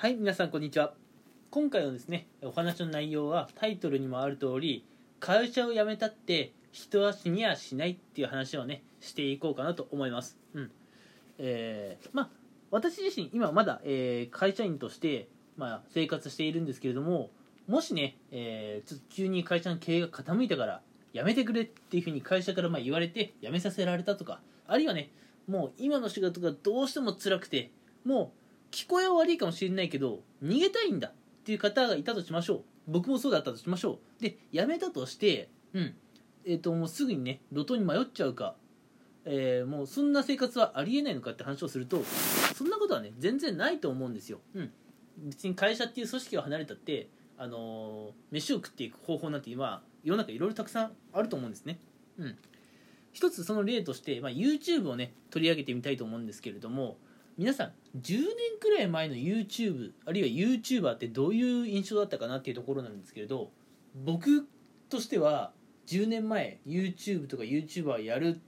はい皆さんこんにちは。今回のですねお話の内容はタイトルにもある通り会社を辞めたって人は死にやしないっていう話をねしていこうかなと思います。うん。えー、まあ私自身今まだ、えー、会社員として、まあ、生活しているんですけれどももしね、えー、ちょっと急に会社の経営が傾いたから辞めてくれっていうふうに会社からまあ言われて辞めさせられたとかあるいはねもう今の仕事がどうしても辛くてもう聞こえは悪いかもしれないけど逃げたいんだっていう方がいたとしましょう。僕もそうだったとしましょう。で辞めたとしてうん。えっ、ー、ともうすぐにね路頭に迷っちゃうか。えー、もうそんな生活はありえないのかって話をするとそんなことはね全然ないと思うんですよ、うん、別に会社っていう組織を離れたってあのー、飯を食っていく方法なんて今世の中いろいろたくさんあると思うんですね。うん。一つその例として、まあ、YouTube をね取り上げてみたいと思うんですけれども皆さん10年くらい前の YouTube あるいは YouTuber ってどういう印象だったかなっていうところなんですけれど僕としては10年前 YouTube とか YouTuber やる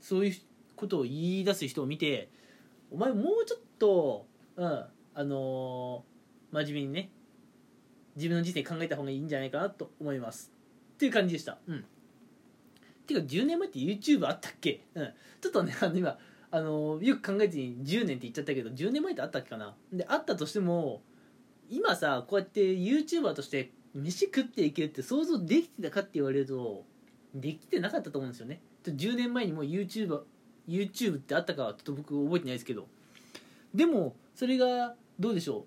そういうことを言い出す人を見てお前もうちょっとうんあのー、真面目にね自分の人生考えた方がいいんじゃないかなと思います。っていう感じでした。うん。ていうか10年前って YouTube あったっけ？うん。ちょっとねあの今あのよく考えずに10年って言っちゃったけど10年前ってあったっけかな？であったとしても今さこうやって YouTuber として飯食っていけるって想像できてたかって言われるとできてなかったと思うんですよね。10年前にも YouTube, YouTube ってあったかはちょっと僕覚えてないですけど。でもそれがどうでしょ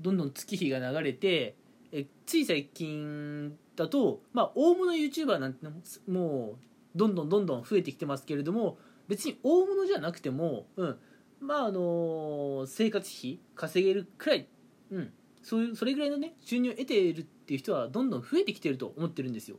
う？どんどん月日が流れてえつい最近だとまあ大物 YouTuber なんてもうどんどんどんどん増えてきてますけれども別に大物じゃなくても、うん、まああの生活費稼げるくらい、うん、そういうそれぐらいのね収入を得ているっていう人はどんどん増えてきてると思ってるんですよ。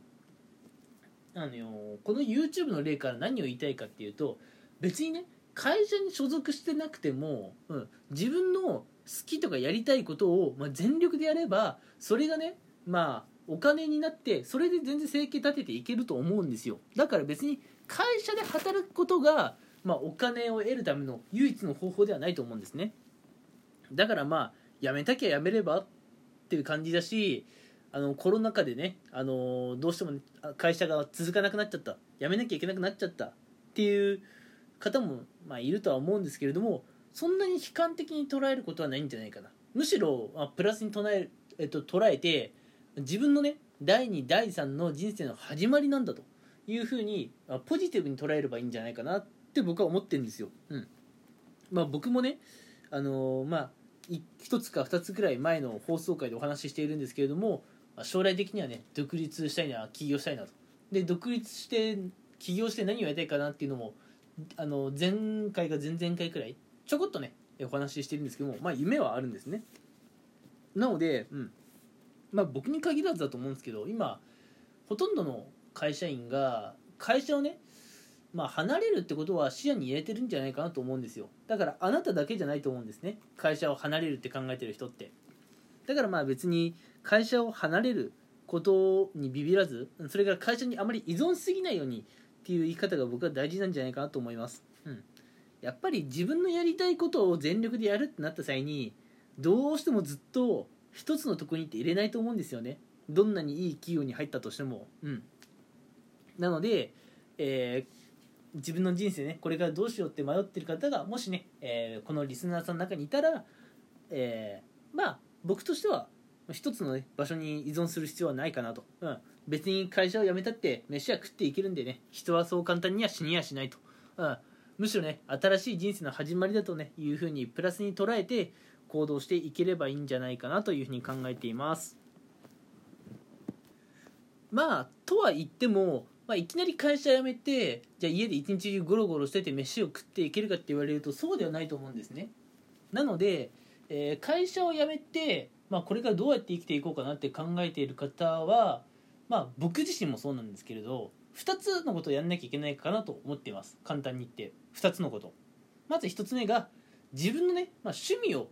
あのよこの YouTube の例から何を言いたいかっていうと別にね会社に所属してなくても、うん、自分の好きとかやりたいことを、まあ、全力でやればそれがねまあお金になってそれで全然生計立てていけると思うんですよ。だから別に会社で働くことが、まあ、お金を得るための唯一の方法ではないと思うんですね。だからまあ辞めたきゃ辞めればっていう感じだしあのコロナ禍でね、あのどうしても、会社が続かなくなっちゃった。辞めなきゃいけなくなっちゃったっていう方も、まあ、いるとは思うんですけれどもそんなに悲観的に捉えることはないんじゃないかな。むしろ、まあ、プラスに捉え,、えっと、捉えて自分のね第2第3の人生の始まりなんだと。いうふうにポジティブに捉えればいいんじゃないかなって僕は思ってるんですよ。うん。まあ、僕もね、あのー、まあ、1つか2つくらい前の放送回でお話ししているんですけれども将来的にはね独立したいな起業したいなと。で独立して起業して何をやりたいかなっていうのもあの前回か前々回くらいちょこっとねお話ししてるんですけどもまあ夢はあるんですね。なので、うん。まあ、僕に限らずだと思うんですけど今ほとんどの会社員が会社をね、まあ、離れるってことは視野に入れてるんじゃないかなと思うんですよ。だからあなただけじゃないと思うんですね。会社を離れるって考えてる人って。だからまあ別に会社を離れることにビビらずそれから会社にあまり依存しすぎないようにっていう言い方が僕は大事なんじゃないかなと思います、うん、やっぱり自分のやりたいことを全力でやるってなった際にどうしてもずっと一つのとこにって入れないと思うんですよね。どんなにいい企業に入ったとしても。うん。なので、えー、自分の人生ねこれからどうしようって迷ってる方がもしね、えー、このリスナーさんの中にいたら、えー、まあ僕としては一つの、ね、場所に依存する必要はないかなと、うん、別に会社を辞めたって飯は食っていけるんでね人はそう簡単には死にやしないと、うん、むしろね新しい人生の始まりだとねいうふうにプラスに捉えて行動していければいいんじゃないかなというふうに考えています。まあとは言っても、まあ、いきなり会社辞めてじゃあ家で一日中ゴロゴロしてて飯を食っていけるかって言われるとそうではないと思うんですね。なので、えー、会社を辞めて、まあ、これからどうやって生きていこうかなって考えている方は、まあ、僕自身もそうなんですけれど2つのことをやんなきゃいけないかなと思っています。簡単に言って。2つのこと。まず1つ目が自分のね、まあ、趣味を、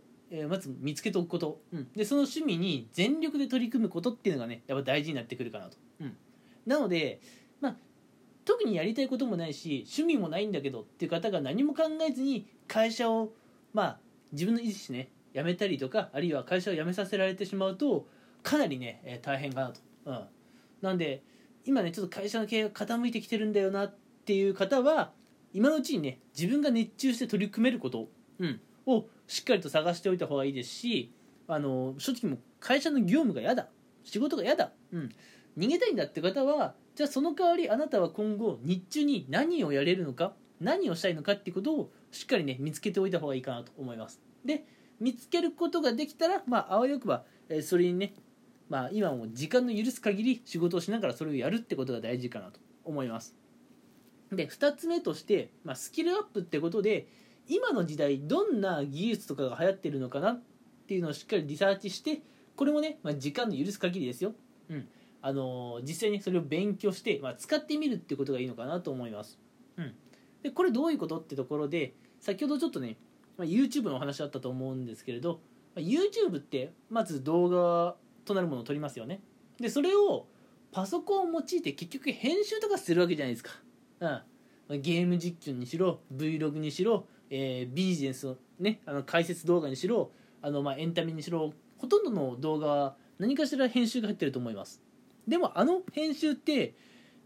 まず見つけておくこと、うん、でその趣味に全力で取り組むことっていうのがねやっぱ大事になってくるかなと、うん、なので、まあ、特にやりたいこともないし趣味もないんだけどっていう方が何も考えずに会社をまあ自分の意思ね辞めたりとかあるいは会社を辞めさせられてしまうとかなりね、えー大変かなと、うん、なんで今ねちょっと会社の経営が傾いてきてるんだよなっていう方は今のうちにね自分が熱中して取り組めること、うん、をしっかりと探しておいた方がいいですしあの正直もう会社の業務が嫌だ。仕事が嫌だ、うん、逃げたいんだって方はじゃあその代わりあなたは今後日中に何をやれるのか何をしたいのかっていうことをしっかりね見つけておいた方がいいかなと思います。で見つけることができたらまああわよくば、えそれにねまあ今も時間の許す限り仕事をしながらそれをやるってことが大事かなと思います。で2つ目として、まあ、スキルアップってことで今の時代どんな技術とかが流行ってるのかなっていうのをしっかりリサーチしてこれもね、まあ、時間の許す限りですよ、うん。あのー実際にそれを勉強して、まあ、使ってみるってことがいいのかなと思います、うん、でこれどういうことってところで先ほどちょっとね、まあ、YouTube のお話あったと思うんですけれど、まあ YouTube ってまず動画となるものを撮りますよね。でそれをパソコンを用いて結局編集とかするわけじゃないですか、うん、ゲーム実況にしろ Vlog にしろ、えービジネスの,、ね、あの解説動画にしろあの、まあ、エンタメにしろほとんどの動画は何かしら編集が入ってると思いますでもあの編集って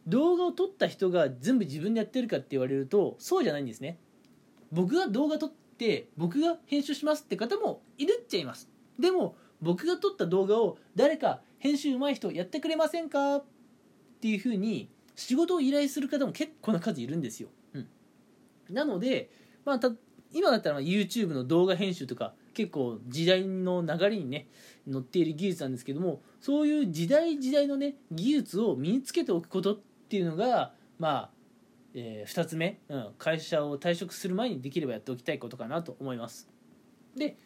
動画を撮った人が全部自分でやってるかって言われるとそうじゃないんですね。僕が動画撮って僕が編集しますって方もいるっちゃいます。でも僕が撮った動画を誰か編集上手い人やってくれませんかっていうふうに仕事を依頼する方も結構な数いるんですよ、うん、なので、まあ、た今だったら YouTube の動画編集とか結構時代の流れにね乗っている技術なんですけどもそういう時代時代のね技術を身につけておくことっていうのがまあ、え2つ目、うん、会社を退職する前にできればやっておきたいことかなと思います。で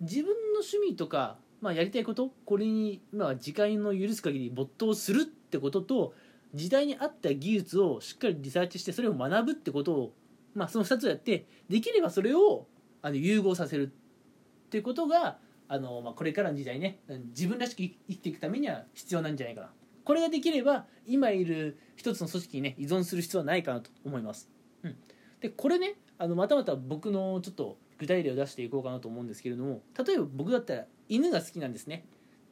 自分の趣味とか、まあ、やりたいことこれに、まあ、時間の許す限り没頭するってことと時代に合った技術をしっかりリサーチしてそれを学ぶってことを、まあ、その2つをやってできればそれをあの融合させるっていうことがあの、まあ、これからの時代ね自分らしく生きていくためには必要なんじゃないかな。これができれば今いる一つの組織にね依存する必要はないかなと思います、うん、でこれねあのまたまた僕のちょっと具体例を出していこうかなと思うんですけれども例えば僕だったら犬が好きなんですね。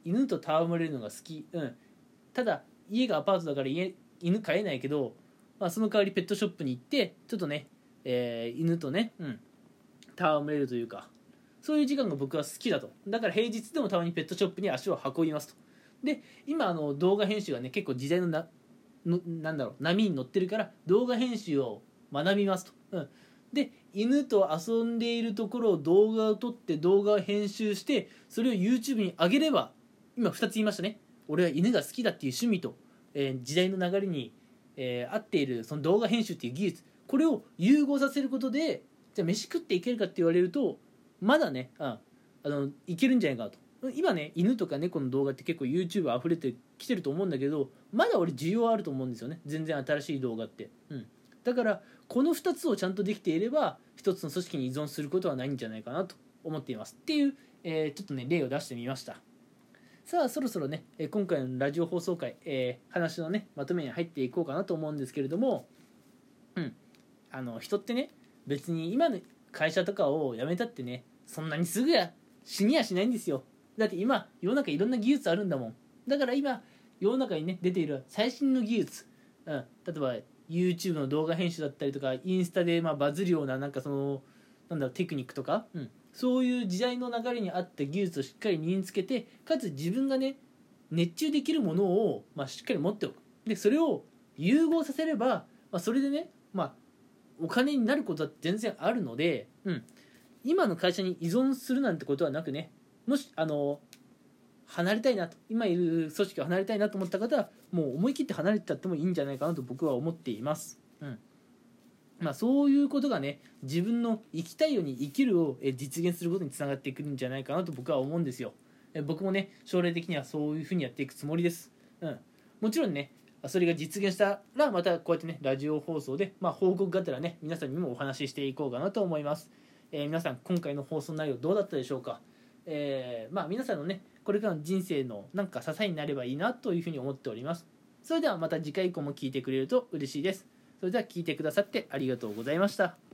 犬と戯れるのが好き、うん、ただ家がアパートだから家犬飼えないけど、まあ、その代わりペットショップに行ってちょっとね、えー犬とね、うん、戯れるというかそういう時間が僕は好きだと。だから平日でもたまにペットショップに足を運びますと。で今あの動画編集がね結構時代のなのなんだろう波に乗ってるから動画編集を学びますと、うん、で犬と遊んでいるところを動画を撮って動画を編集してそれを YouTube に上げれば今2つ言いましたね。俺は犬が好きだっていう趣味と、えー時代の流れに、えー合っているその動画編集っていう技術これを融合させることでじゃあ飯食っていけるかって言われるとまだね、うん、あのいけるんじゃないかと。今ね犬とか猫の動画って結構 YouTube 溢れてきてると思うんだけどまだ俺需要あると思うんですよね。全然新しい動画って、うん、だからこの2つをちゃんとできていれば一つの組織に依存することはないんじゃないかなと。思っています。っていう、えーちょっとね例を出してみました。さあそろそろね今回のラジオ放送回、えー話のねまとめに入っていこうかなと思うんですけれども。うん。あの人ってね別に今の会社とかを辞めたってねそんなにすぐや死にやしないんですよ。だって今世の中いろんな技術あるんだもん。だから今世の中にね出ている最新の技術、うん、例えば YouTube の動画編集だったりとかインスタでまあバズるようななんかそのなんだろうテクニックとか、うん、そういう時代の流れに合った技術をしっかり身につけてかつ自分がね熱中できるものを、まあ、しっかり持っておく。でそれを融合させれば、まあ、それでね、まあ、お金になることは全然あるので、うん、今の会社に依存するなんてことはなくねもしあの離れたいなと今いる組織を離れたいなと思った方はもう思い切って離れてたってもいいんじゃないかなと僕は思っています。うんまあ、そういうことがね自分の生きたいように生きるをえ実現することにつながってくるんじゃないかなと僕は思うんですよ。え僕もね将来的にはそういうふうにやっていくつもりです。うん、もちろんねそれが実現したらまたこうやってねラジオ放送で、まあ、報告がてらね皆さんにもお話ししていこうかなと思います。えー皆さん今回の放送内容どうだったでしょうか、えーまあ、皆さんのねこれからの人生のなんか支えになればいいなというふうに思っております。それではまた次回以降も聞いてくれると嬉しいです。それでは聞いてくださってありがとうございました。